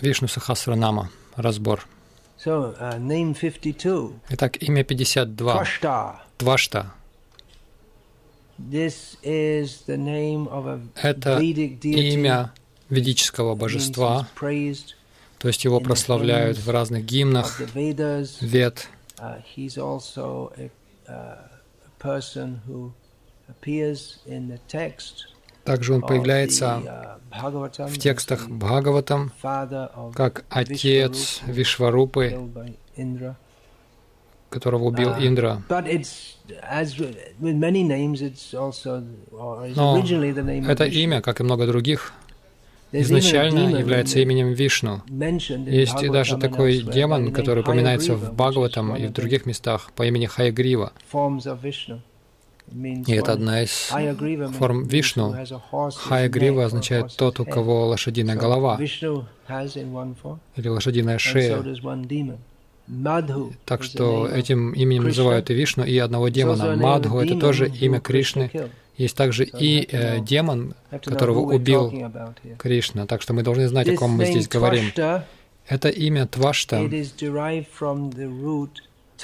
Вишну Сахасранама. Разбор. So, uh, name 52. Итак, имя 52. Twashta. Твашта. This is the name of a Это имя ведического божества, то есть его прославляют в разных гимнах, вед. Uh, uh, Также он появляется uh, в текстах Бхагаватам как отец Вишварупы, которого убил А. Индра. Но Это имя, как и много других, изначально является именем Вишну. Есть и даже такой демон, который упоминается в Бхагаватам и в других местах по имени Хаягрива. И это одна из форм Вишну. or означает тот, у кого лошадиная голова или лошадиная шея. Так что этим именем называют и Вишну, и одного демона. Мадху — это тоже имя Кришны. Есть также и э, демон, которого убил. Кришна. Так что мы должны знать, о ком мы здесь говорим. Это имя Твашта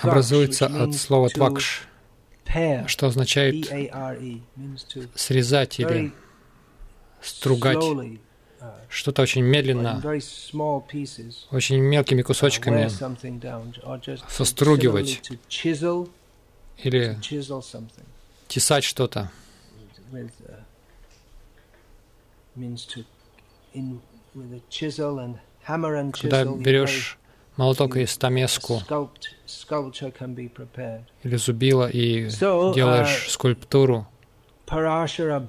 образуется от слова твакш, что означает срезать или стругать. uh, Что-то очень медленно, очень мелкими uh, кусочками состругивать. или тесать что-то. uh, Когда берешь молоток и very- a стамеску sculpt, sculpture can be prepared. или зубило и So, делаешь uh, скульптуру, Парашара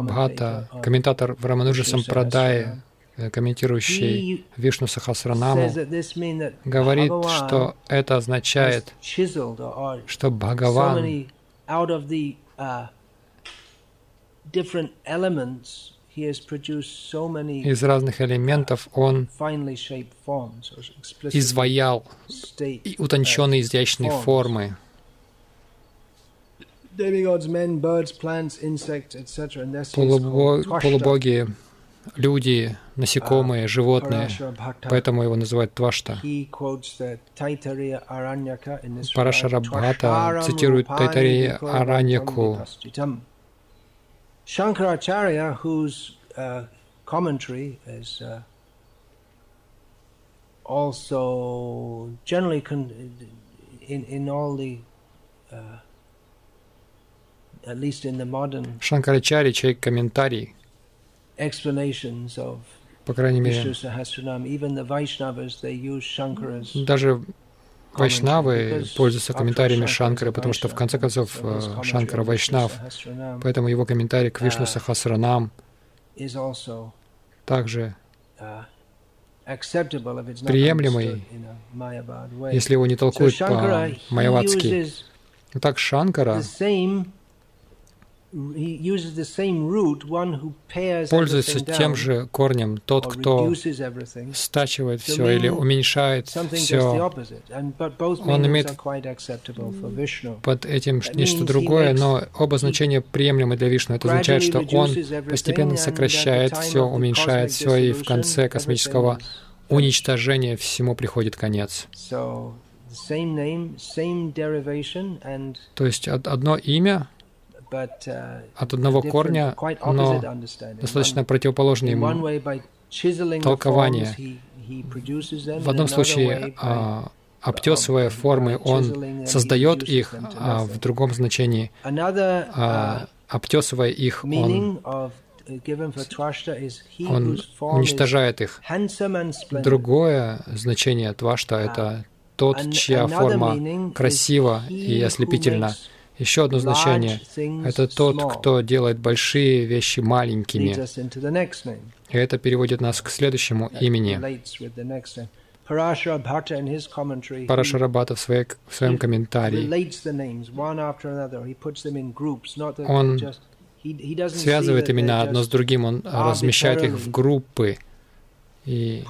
Бхата, комментатор в Рамануджа Сампрадае, э, комментирующий Вишну Сахасранаму, говорит, что это означает, что Бхагаван uh, из разных элементов он изваял и утонченные изящные формы. Полубо- полубоги, люди, насекомые, животные, поэтому его называют Твашта. He quotes the Taittiriya Aranyaka in this Парашара regard. Бхата Twasharam цитирует Тайтария Араньяку. vipastitam. Shankaracharya, whose uh, commentary is uh, also generally con- in in all the uh, at least in the modern Шанкарачари, чей комментарий, explanations of по крайней Vishnu мере, Sahasranam, even the Vaishnavas, they use Shankara's даже Вайшнавы пользуются комментариями a потому что в конце концов э, Шанкара Вайшнав, поэтому его комментарий к Вишну. Сахасранам также, not Приемлемый, если его не толкуют по-майавадски. Итак, Шанкара пользуется тем же корнем, тот, кто стачивает все или уменьшает все Он имеет под этим нечто другое, но оба значения приемлемы для Вишну. Это означает, что он постепенно сокращает все, уменьшает все, и в конце космического уничтожения всему приходит конец. То есть од- одно имя uh, от одного корня, но достаточно one ему. them. В одном случае, а, обтесывая формы, он создает их, а в другом значении, uh, а, обтесывая их, он, uh, он уничтожает их. Другое значение твашта – это тот, чья форма красива и ослепительна. Еще одно значение это тот, кто делает большие вещи маленькими. И это переводит нас к следующему имени. Парашарабата в, своей, в своем комментарии Он связывает имена одно с другим, он размещает их в группы. И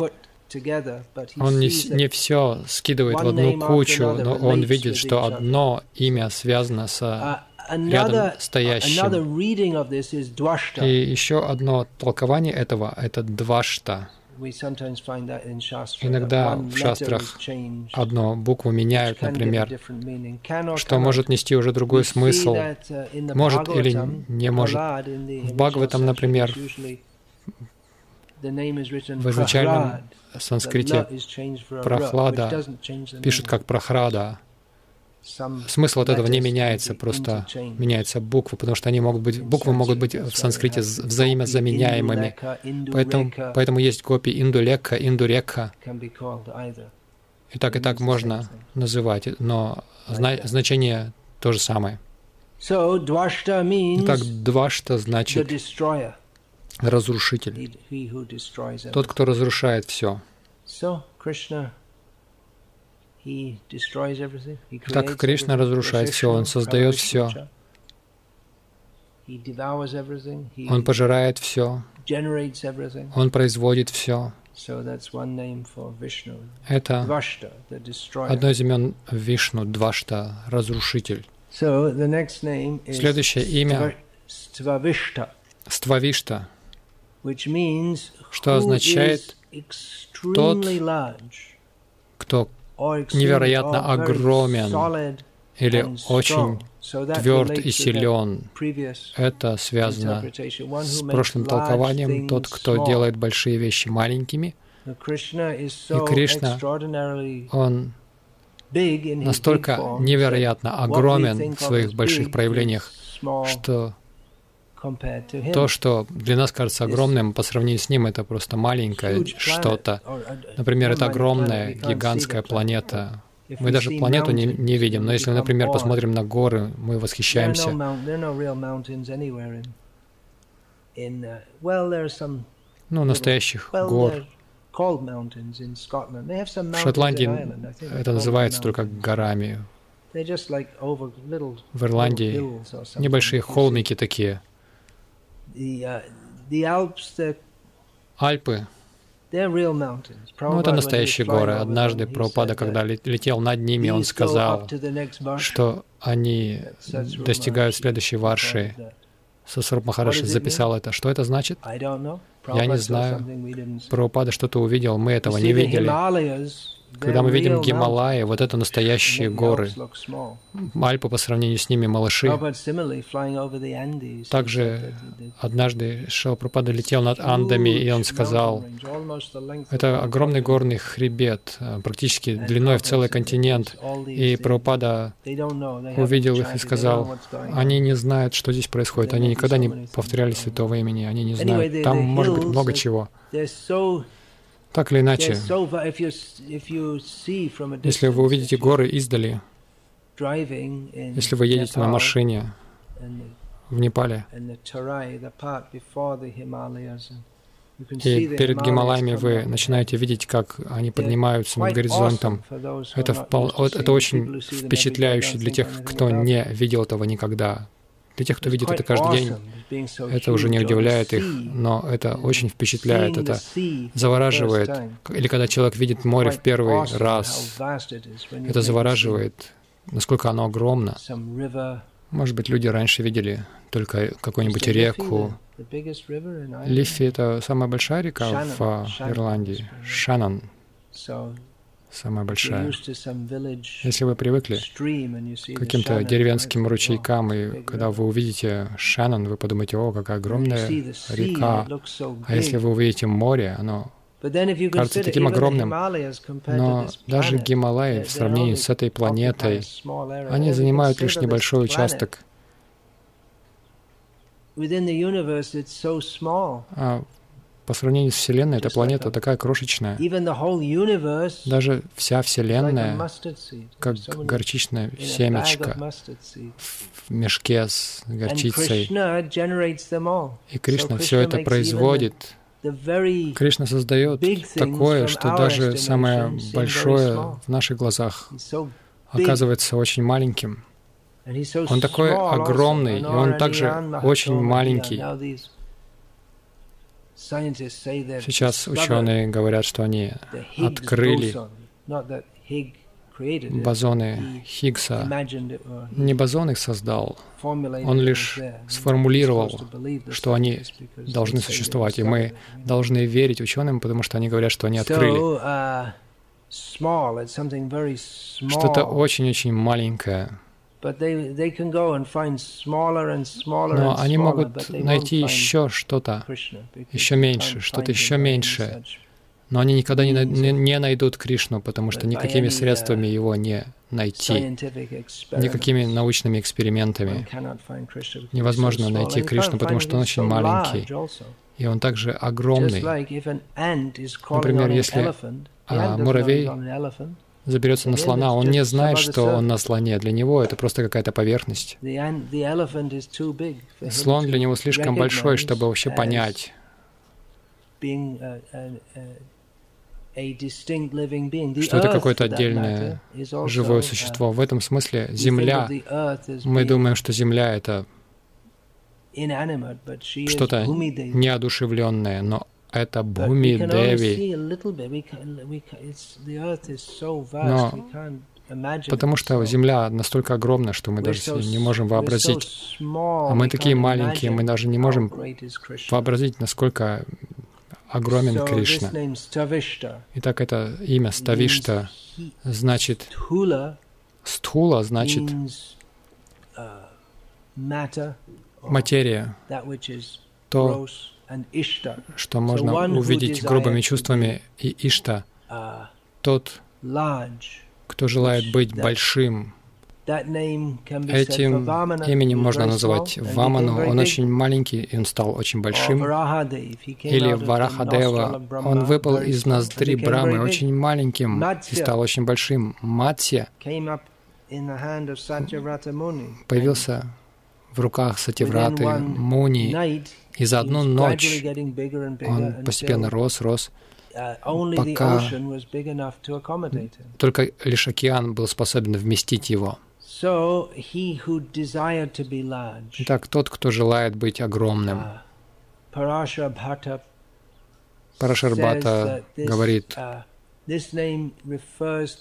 он не, не все скидывает в одну кучу, но он видит, что одно имя связано с uh, рядом стоящим. И еще одно толкование этого — это двашта. Иногда в шастрах одну букву меняют, например, что может нести уже другой смысл, uh, может или не может. В Бхагаватам, например, в изначальном санскрите прохлада пишут как прохрада. Смысл от этого не меняется, просто меняются буквы, потому что они могут быть, буквы могут быть в санскрите взаимозаменяемыми. Поэтому, поэтому есть копии индулека, индурекха. И так и так можно называть, но зна значение то же самое. Итак, двашта значит разрушитель, тот, кто разрушает все. Так Кришна разрушает все, Он создает все. Он пожирает все. Он производит все. Это одно из имен Вишну, Двашта, разрушитель. Следующее имя Ствавишта, что означает тот, кто невероятно огромен или очень тверд и силен. Это связано с прошлым толкованием. Тот, кто делает большие вещи маленькими. И Кришна, Он настолько невероятно огромен в своих больших проявлениях, что то, что для нас кажется огромным, по сравнению с ним это просто маленькое что-то. Например, это огромная, гигантская планета. Мы даже планету не, не видим, но если, например, посмотрим на горы, мы восхищаемся. Ну, настоящих гор. В Шотландии это называется только горами. В Ирландии небольшие холмики такие. Uh, Альпы ну, это настоящие горы. Однажды Прабхупада, когда летел над ними, он сказал, что они достигают следующей варши. Сасруп Махараши записал это. Что это значит? Я не знаю. Прабхупада что-то увидел, мы этого не видели. Когда мы видим Гималаи, вот это настоящие горы. Альпы по сравнению с ними малыши. Также однажды Шилапрапада летел над Андами, и он сказал, это огромный горный хребет, э, практически длиной в целый континент. И Прабхупада увидел их и сказал, они не знают, что здесь происходит, они никогда не повторяли святого имени, они не знают. Там может быть много чего. Так или иначе, если вы увидите горы издали, если вы едете на машине в Непале, и перед Гималаями вы начинаете видеть, как они поднимаются над горизонтом. Это, впол... это очень впечатляюще для тех, кто не видел этого никогда. Для тех, кто видит это каждый день, это уже не удивляет их, но это очень впечатляет, это завораживает. Или когда человек видит море в первый раз, это завораживает, насколько оно огромно. Может быть, люди раньше видели только какую-нибудь реку. Лиффи — это самая большая река в Ирландии, Шаннон самая большая. Если вы привыкли к каким-то деревенским ручейкам, и когда вы увидите Шаннон, вы подумаете, о, какая огромная река. А если вы увидите море, оно кажется таким огромным. Но даже Гималаи в сравнении с этой планетой, они занимают лишь небольшой участок. А по сравнению с Вселенной, эта планета такая крошечная. Даже вся Вселенная, как горчичное семечко в мешке с горчицей. И Кришна все это производит. Кришна создает такое, что даже самое большое в наших глазах оказывается очень маленьким. Он такой огромный, и он также очень маленький. Сейчас ученые говорят, что они открыли бозоны Хиггса. Не бозон их создал, он лишь сформулировал, что они должны существовать, и мы должны верить ученым, потому что они говорят, что они открыли. Uh, Что-то очень-очень маленькое. Но они могут найти еще что-то, еще меньше, что-то еще меньше. Но они никогда не, не, не найдут Кришну, потому что никакими uh, средствами его не найти, никакими научными экспериментами. Невозможно найти Кришну, потому что он очень маленький, и он также огромный. Например, если а, муравей заберется на слона, он не знает, что он на слоне. Для него это просто какая-то поверхность. Слон для него слишком большой, чтобы вообще понять, что это какое-то отдельное живое существо. В этом смысле Земля, мы думаем, что Земля — это что-то неодушевленное, но это Бхуми Деви. Но потому что Земля настолько огромна, что мы даже не можем вообразить. А мы такие маленькие, мы даже не можем вообразить, насколько огромен Кришна. Итак, это имя Ставишта значит Стхула значит uh, материя, то, что можно увидеть грубыми чувствами, и Ишта, тот, кто желает быть большим, Этим именем можно называть Ваману. Он очень маленький, и он стал очень большим. Или Варахадева. Он выпал из ноздри Брамы очень маленьким и стал очень большим. Матсия появился в руках Сативраты Муни, и за одну ночь он постепенно рос, рос, uh, пока только лишь океан был способен вместить его. Итак, тот, кто желает быть огромным. Uh, Парашарбхата говорит, uh,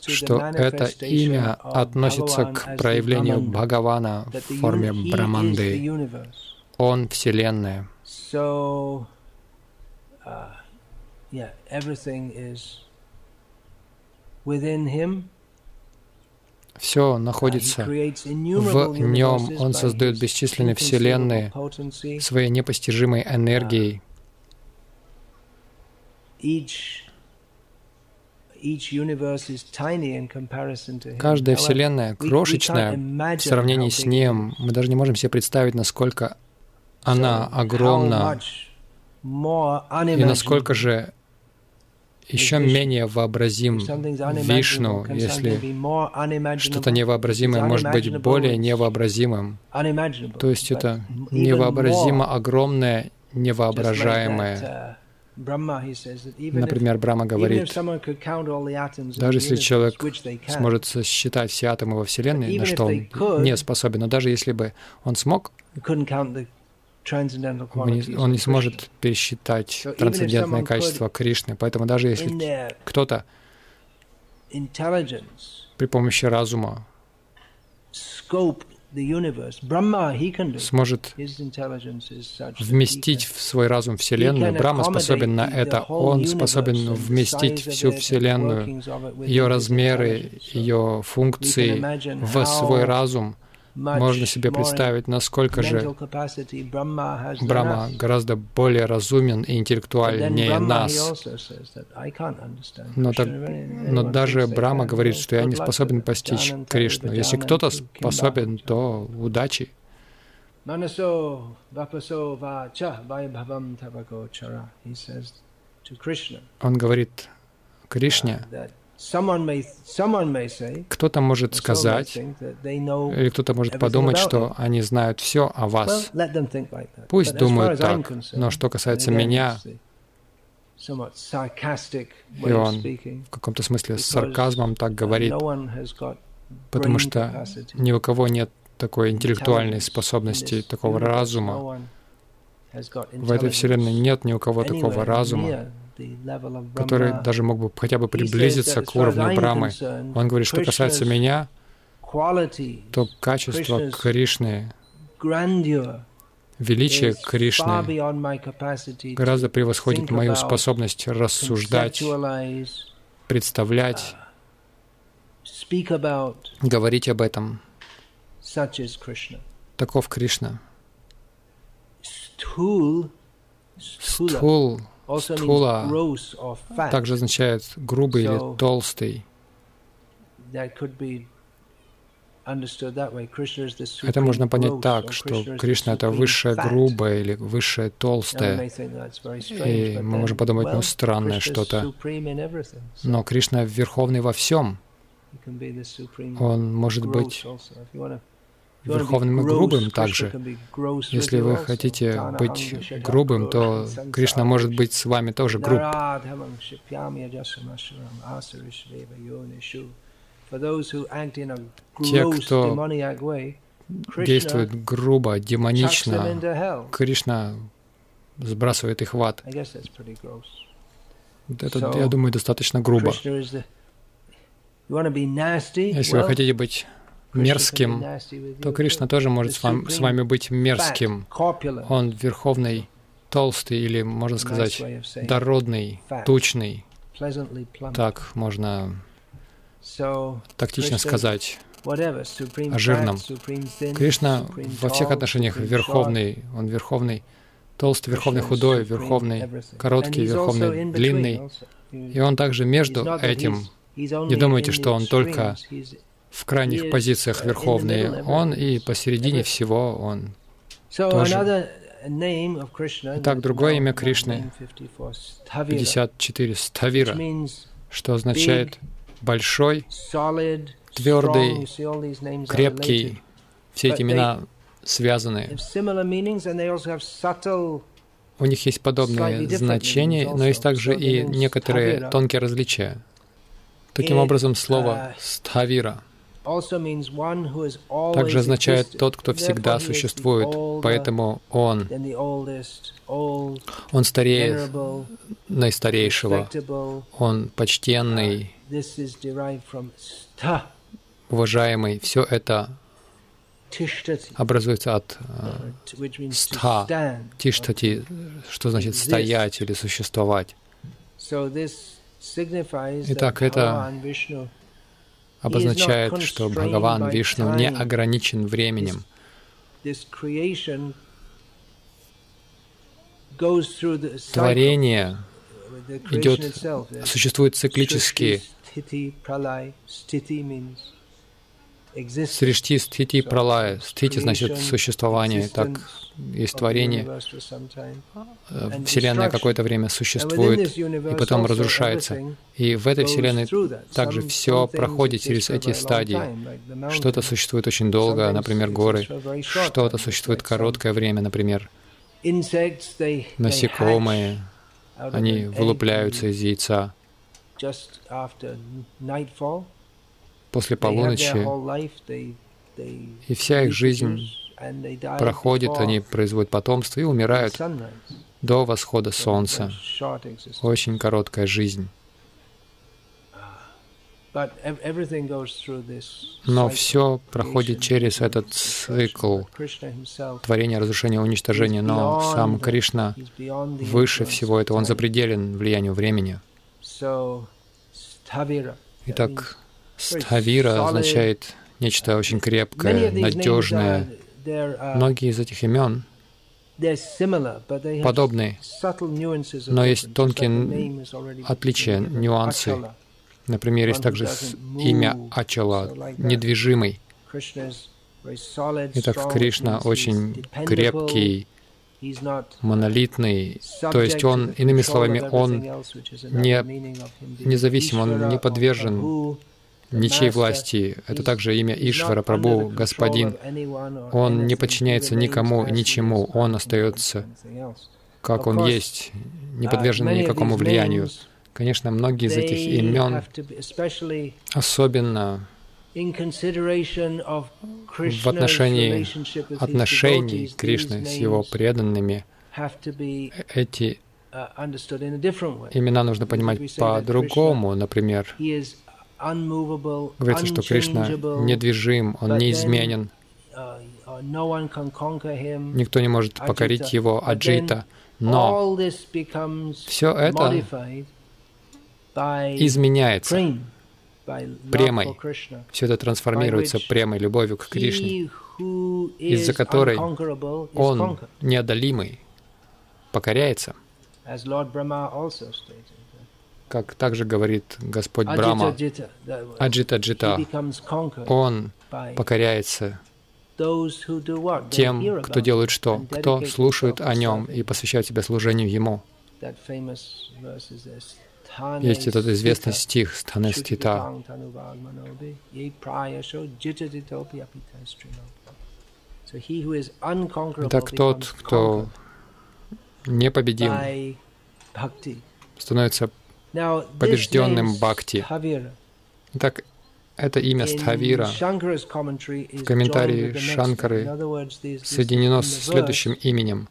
что это имя относится к проявлению Бхагавана в форме Браманды. Он — Вселенная. Uh, все находится в нем. Он создает бесчисленные вселенные своей непостижимой энергией. Каждая вселенная крошечная в сравнении с ним. Мы даже не можем себе представить, насколько она огромна. и насколько же еще менее вообразим Вишну, если что-то невообразимое может быть более невообразимым. То есть это невообразимо огромное, невоображаемое. Например, Брахма говорит, даже если человек сможет сосчитать все атомы во Вселенной, на что он не способен, но даже если бы он смог, он не сможет пересчитать трансцендентное качество Кришны. Поэтому даже если кто-то при помощи разума сможет вместить в свой разум Вселенную. Брахма способен на это. Он способен вместить всю Вселенную, ее размеры, ее функции в свой разум — можно себе представить, насколько же Брахма гораздо более разумен и интеллектуальнее нас. Но, так, но даже Брахма говорит, что я не способен постичь Кришну. Если кто-то способен, то удачи. Он говорит Кришне, кто-то может сказать, или кто-то может подумать, что они знают все о вас. Пусть думают так, но что касается меня, и он в каком-то смысле с сарказмом так говорит, потому что ни у кого нет такой интеллектуальной способности, такого разума. В этой вселенной нет ни у кого такого разума, который даже мог бы хотя бы приблизиться к уровню Брамы. Он говорит, что касается меня, то качество Кришны, величие Кришны гораздо превосходит мою способность рассуждать, представлять, говорить об этом. Таков Кришна. Стхул, стхула также означает грубый или толстый. Это можно понять так, что Кришна — это высшее грубое или высшее толстое. И мы можем подумать, ну, странное что-то. Но Кришна верховный во всем. Он может быть верховным и грубым также. Если вы хотите быть грубым, то Кришна может быть с вами тоже груб. Те, кто действует грубо, демонично, Кришна сбрасывает их в ад. Это, я думаю, достаточно грубо. Если вы хотите быть мерзким, то Кришна тоже может с вами, с вами быть мерзким. Он верховный, толстый или, можно сказать, дородный, тучный. Так можно тактично сказать о жирном. Кришна во всех отношениях верховный. Он верховный, толстый, верховный худой, верховный короткий, верховный длинный. И он также между этим. Не думайте, что он только в крайних позициях верховный. Он и посередине всего он тоже. Итак, другое имя Кришны 54 Ставира, что означает большой, твердый, крепкий. Все эти имена связаны. У них есть подобные значения, но есть также и некоторые тонкие различия. Таким образом, слово «ставира» также означает тот, кто всегда существует, поэтому он, он старее наистарейшего, он почтенный, уважаемый. Все это образуется от э, стха, тиштати, что значит стоять или существовать. Итак, это обозначает, что Бхагаван Вишну не ограничен временем. Творение идет, существует циклически. Сришти, стхити, пралая. Стхити значит существование. Так есть творение. Э, Вселенная какое-то время существует и потом разрушается. И в этой Вселенной также все проходит через эти стадии. Что-то существует очень долго, например, горы. Что-то существует короткое время, например, насекомые. Они вылупляются из яйца после полуночи, и вся их жизнь проходит, они производят потомство и умирают до восхода солнца. Очень короткая жизнь. Но все проходит через этот цикл творения, разрушения, уничтожения. Но сам Кришна выше всего этого, он запределен влиянию времени. Итак, Ставира означает нечто очень крепкое, надежное. Многие из этих имен подобны, но есть тонкие отличия, нюансы. Например, есть также имя Ачала, недвижимый. Итак, Кришна очень крепкий, монолитный, то есть он, иными словами, он не независим, он не подвержен ничьей власти. Это также имя Ишвара, Прабу, Господин. Он не подчиняется никому и ничему. Он остается, как он есть, не подвержен никакому влиянию. Конечно, многие из этих имен, особенно в отношении отношений Кришны с его преданными, эти Имена нужно понимать по-другому. Например, говорится, что Кришна недвижим, Он неизменен. Никто не может покорить Его, Аджита. Но все это изменяется премой. Все это трансформируется премой, любовью к Кришне, из-за которой Он неодолимый, покоряется. Как также говорит Господь Брама, Аджита Джита, Он покоряется тем, кто делает что? Кто слушает о Нем и посвящает себя служению Ему. Есть этот известный стих Стханестита. Так тот, кто непобедим, становится побежденным бхакти. Итак, это имя Стхавира в комментарии Шанкары соединено с следующим именем.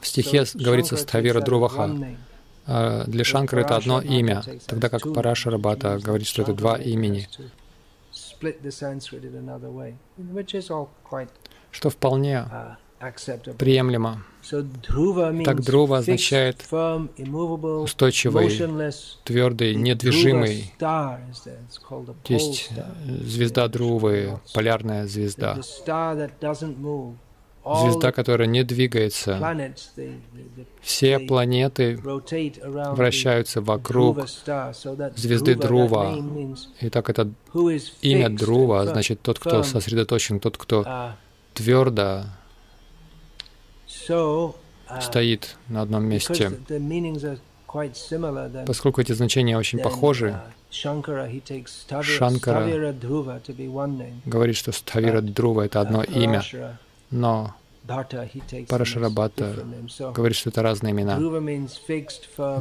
В стихе говорится Стхавира Друваха. Для Шанкары это одно имя, тогда как Параша Рабата говорит, что это два имени, что вполне приемлемо. Так Друва означает устойчивый, твердый, недвижимый. Есть звезда Друвы, полярная звезда. Звезда, которая не двигается. Все планеты вращаются вокруг звезды Друва. И так это имя Друва, значит тот, кто сосредоточен, тот, кто твердо Uh, стоит на одном месте. Поскольку эти значения очень похожи, uh, Шанкара говорит, что Ставира Друва — это одно имя, но Парашарабхата говорит, что это разные имена.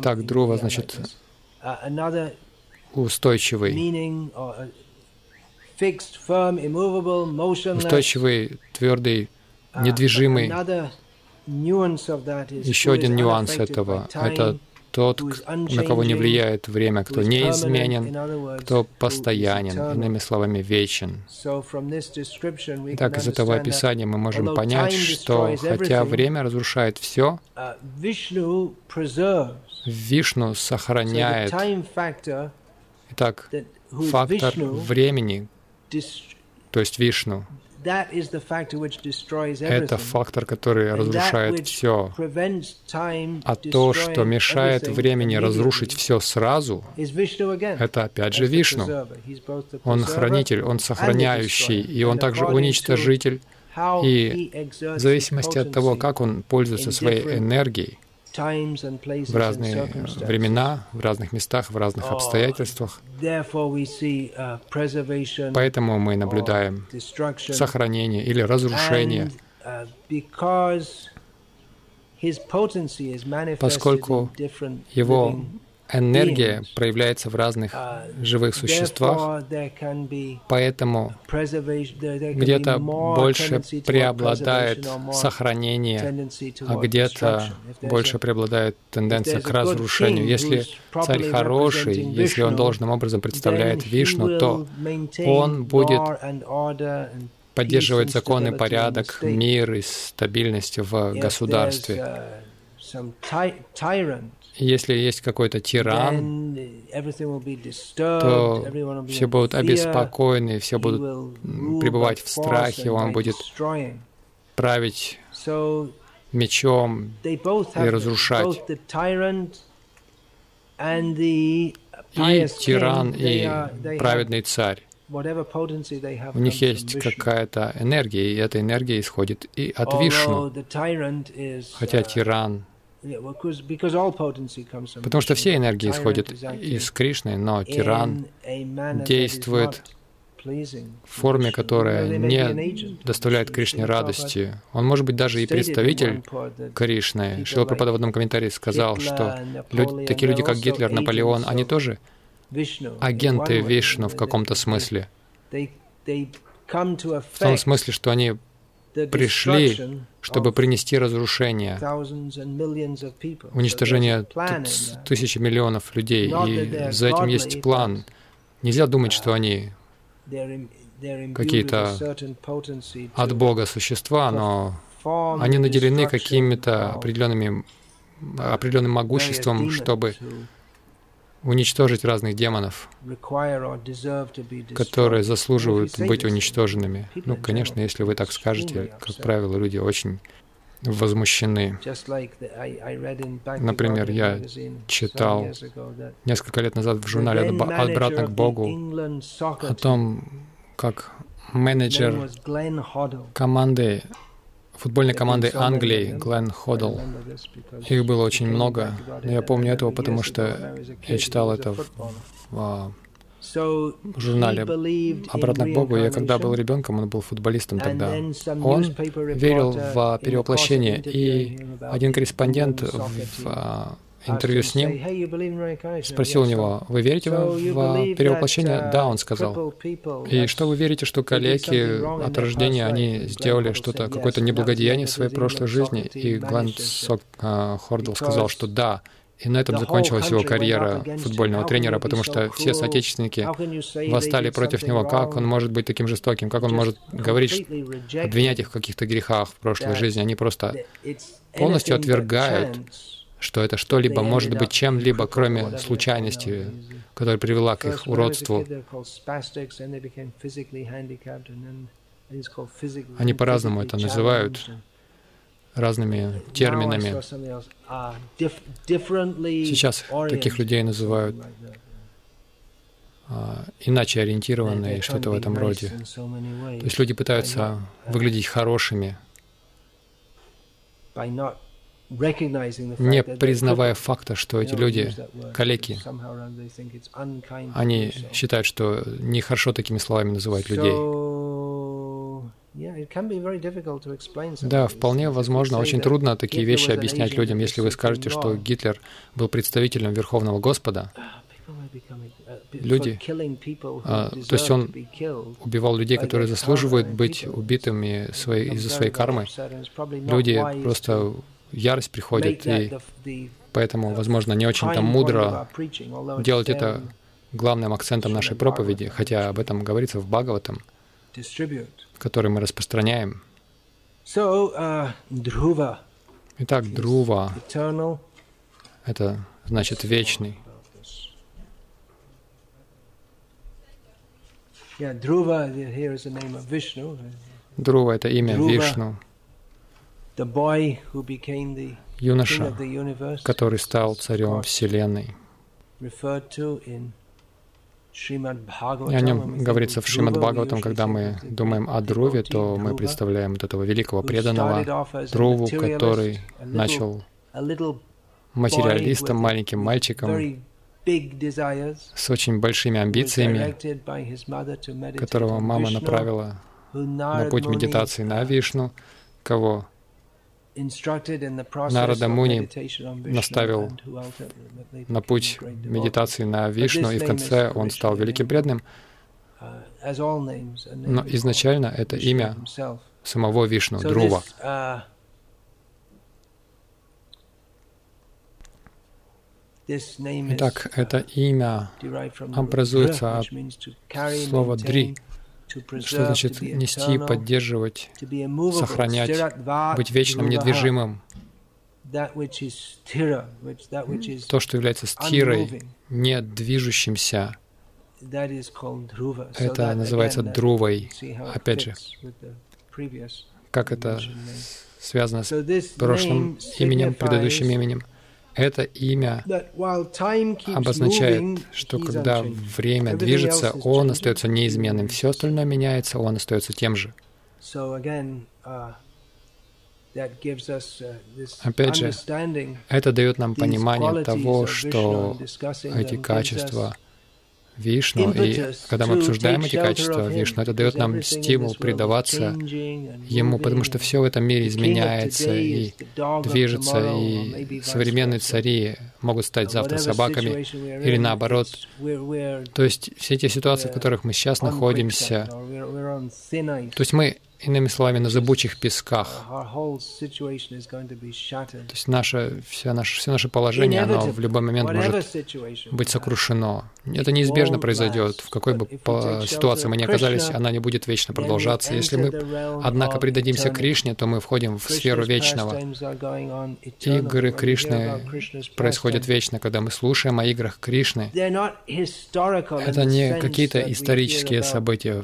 Так, Друва значит uh, устойчивый, устойчивый, твердый, недвижимый. Еще один нюанс этого — это тот, на кого не влияет время, кто неизменен, кто постоянен, иными словами, вечен. Так, из этого описания мы можем понять, что хотя время разрушает все, uh, Вишну сохраняет. Итак, фактор времени, то есть Вишну, это фактор, который разрушает все. А то, что мешает времени разрушить все сразу, это опять же Вишну. Он хранитель, он сохраняющий, и он также уничтожитель. И в зависимости от того, как он пользуется своей энергией, в разные времена, в разных местах, в разных обстоятельствах. Uh, Поэтому мы наблюдаем сохранение или разрушение, uh, поскольку его энергия проявляется в разных uh, живых существах, поэтому где-то больше преобладает сохранение, а где-то больше преобладает тенденция к разрушению. Если царь хороший, если он должным образом представляет Вишну, то он будет поддерживать закон и порядок, мир и стабильность в государстве. Если есть какой-то тиран, то все будут обеспокоены, все будут пребывать в страхе, он будет править мечом и разрушать. И тиран, и праведный царь. У них есть какая-то энергия, и эта энергия исходит и от Вишну. Хотя uh, тиран Потому что все энергии исходят из Кришны, но тиран действует в форме, которая не доставляет Кришне радости. Он может быть даже и представитель Кришны. Шила Прабхада в одном комментарии сказал, что люди, такие люди, как Гитлер, Наполеон, они тоже агенты Вишну в каком-то смысле. В том смысле, что они пришли, чтобы принести разрушение, уничтожение тысячи миллионов людей. И за этим есть план. Нельзя думать, что они какие-то от Бога существа, но они наделены какими-то определенными определенным могуществом, чтобы уничтожить разных демонов, которые заслуживают быть уничтоженными. Ну, конечно, если вы так скажете, как правило, люди очень возмущены. Например, я читал несколько лет назад в журнале «Обратно к Богу» о том, как менеджер команды футбольной команды Англии Глен Ходл. Их было очень много. Но я помню этого, потому что я читал это в, в, в журнале «Обратно к Богу». Я когда был ребенком, он был футболистом тогда. Он верил в перевоплощение, и один корреспондент в интервью с ним, спросил у него, «Вы верите в, перевоплощение?» «Да», он сказал. «И что вы верите, что коллеги от рождения, они сделали что-то, какое-то неблагодеяние в своей прошлой жизни?» И Глен Сок, э, Хордл сказал, что «да». И на этом закончилась его карьера футбольного тренера, потому что все соотечественники восстали против него. Как он может быть таким жестоким? Как он может говорить, обвинять их в каких-то грехах в прошлой жизни? Они просто полностью отвергают что это что-либо может быть чем-либо, кроме случайности, которая привела к их уродству. Они по-разному это называют, разными терминами. Сейчас таких людей называют а, иначе ориентированные, что-то в этом роде. То есть люди пытаются выглядеть хорошими, не признавая факта, что эти люди калеки. Они считают, что нехорошо такими словами называть людей. Да, вполне возможно, очень трудно такие вещи объяснять людям, если вы скажете, что Гитлер был представителем Верховного Господа. Люди, а, то есть он убивал людей, которые заслуживают быть убитыми своей, из-за своей кармы. Люди просто ярость приходит, и поэтому, возможно, не очень-то мудро делать это главным акцентом нашей проповеди, хотя об этом говорится в Бхагаватам, который мы распространяем. Uh, Итак, Друва — это значит вечный. Друва — это имя Вишну юноша, который стал царем Вселенной. И о нем говорится в Шримад Бхагаватам, когда мы думаем о Друве, то мы представляем вот этого великого преданного Друву, который начал материалистом, маленьким мальчиком, с очень большими амбициями, которого мама направила на путь медитации на Вишну, кого Нарада Муни наставил на путь медитации на Вишну, и в конце он стал великим преданным. Uh, Но изначально это имя самого Вишну, Друва. Uh, Итак, это имя образуется от слова «дри», что значит нести, поддерживать, сохранять, быть вечным, недвижимым. То, что является стирой, не движущимся, это называется друвой. Опять же, как это связано с прошлым именем, предыдущим именем. Это имя обозначает, что когда время движется, он остается неизменным. Все остальное меняется, он остается тем же. Uh, uh, Опять же, это дает нам понимание того, что эти качества Вишну, и когда мы обсуждаем эти качества Вишну, это дает нам стимул предаваться Ему, потому что все в этом мире изменяется и движется, и современные цари могут стать завтра собаками или наоборот. То есть все эти ситуации, в которых мы сейчас находимся, то есть мы Иными словами, на зыбучих песках. То есть наше, все, наше, все наше положение, оно в любой момент может быть сокрушено. Это неизбежно произойдет. В какой бы ситуации мы ни оказались, она не будет вечно продолжаться. Если мы, однако, предадимся Кришне, то мы входим в сферу вечного. Игры Кришны происходят вечно, когда мы слушаем о играх Кришны. Это не какие-то исторические события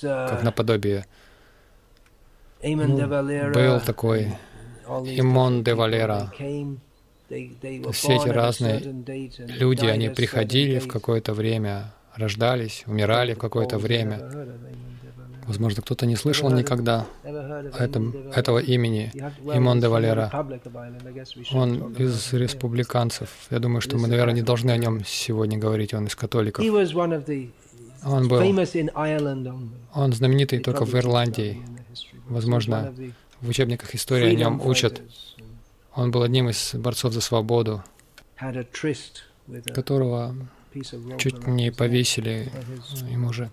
как наподобие. Ну, был такой Имон де Валера. Все эти разные люди, они приходили в какое-то время, рождались, умирали в какое-то время. Возможно, кто-то не слышал никогда этом, этого имени, Имон де Валера. Он из республиканцев. Я думаю, что мы, наверное, не должны о нем сегодня говорить, он из католиков. Он был, он знаменитый только в Ирландии. Возможно, в учебниках истории о нем учат. Он был одним из борцов за свободу, которого чуть не повесили, ему же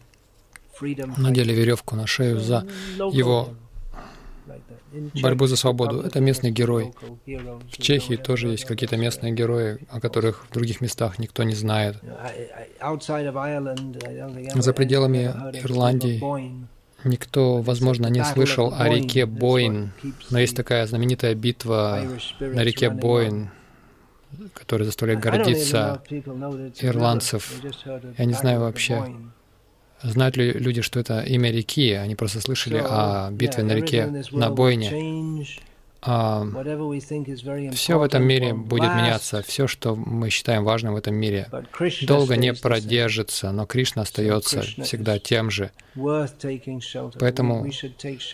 надели веревку на шею за его борьбу за свободу. Это местный герой. В Чехии тоже есть какие-то местные герои, о которых в других местах никто не знает. За пределами Ирландии никто, возможно, не слышал о реке Боин, но есть такая знаменитая битва на реке Боин, которая заставляет гордиться ирландцев. Я не знаю вообще, Знают ли люди, что это имя реки? Они просто слышали о битве на реке, на бойне. А, все в этом мире будет меняться. Все, что мы считаем важным в этом мире, долго не продержится, но Кришна остается всегда тем же. Поэтому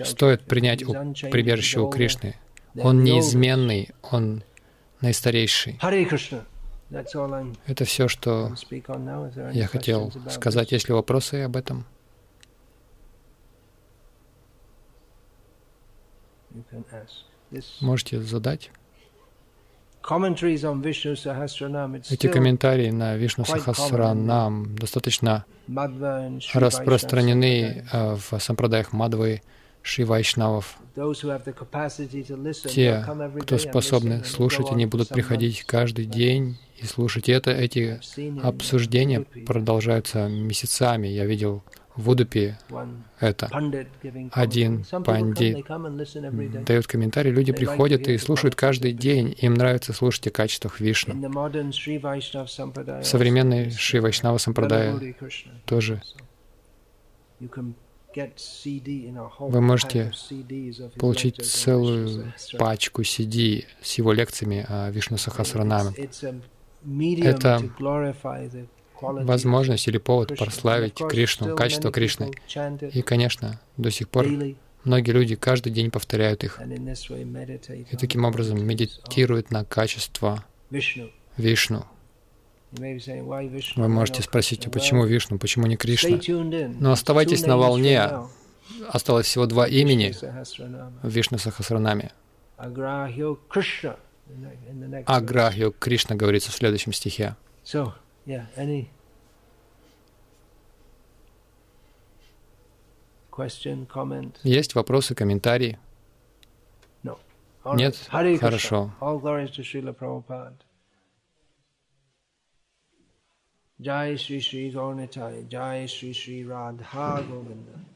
стоит принять прибежище у Кришны. Он неизменный, он наистарейший. Это все, что я хотел сказать. Есть ли вопросы об этом? Можете задать. Эти комментарии на Вишну Сахасранам достаточно распространены э, в сампрадаях Мадвы, Шри Вайшнавов. Те, кто способны слушать, они будут приходить каждый день и слушать это. Эти обсуждения продолжаются месяцами. Я видел в Удупе это. Один пандит дает комментарий, люди приходят и слушают каждый день, им нравится слушать о качествах Вишну. В современной Шри Вайшнава Сампрадая тоже вы можете получить целую пачку CD с его лекциями о Вишну Сахасранаме. Это возможность или повод прославить Кришну, качество Кришны. И, конечно, до сих пор многие люди каждый день повторяют их. И таким образом медитируют на качество Вишну. Вы можете спросить, а почему Вишну, почему не Кришна? Но оставайтесь на волне. Осталось всего два имени в Вишну Сахасранаме. Аграхью Кришна говорится в следующем стихе. Есть вопросы, комментарии? Нет? Хорошо. जय श्री श्री गौर निचाय जय श्री श्री राधा गोविंद।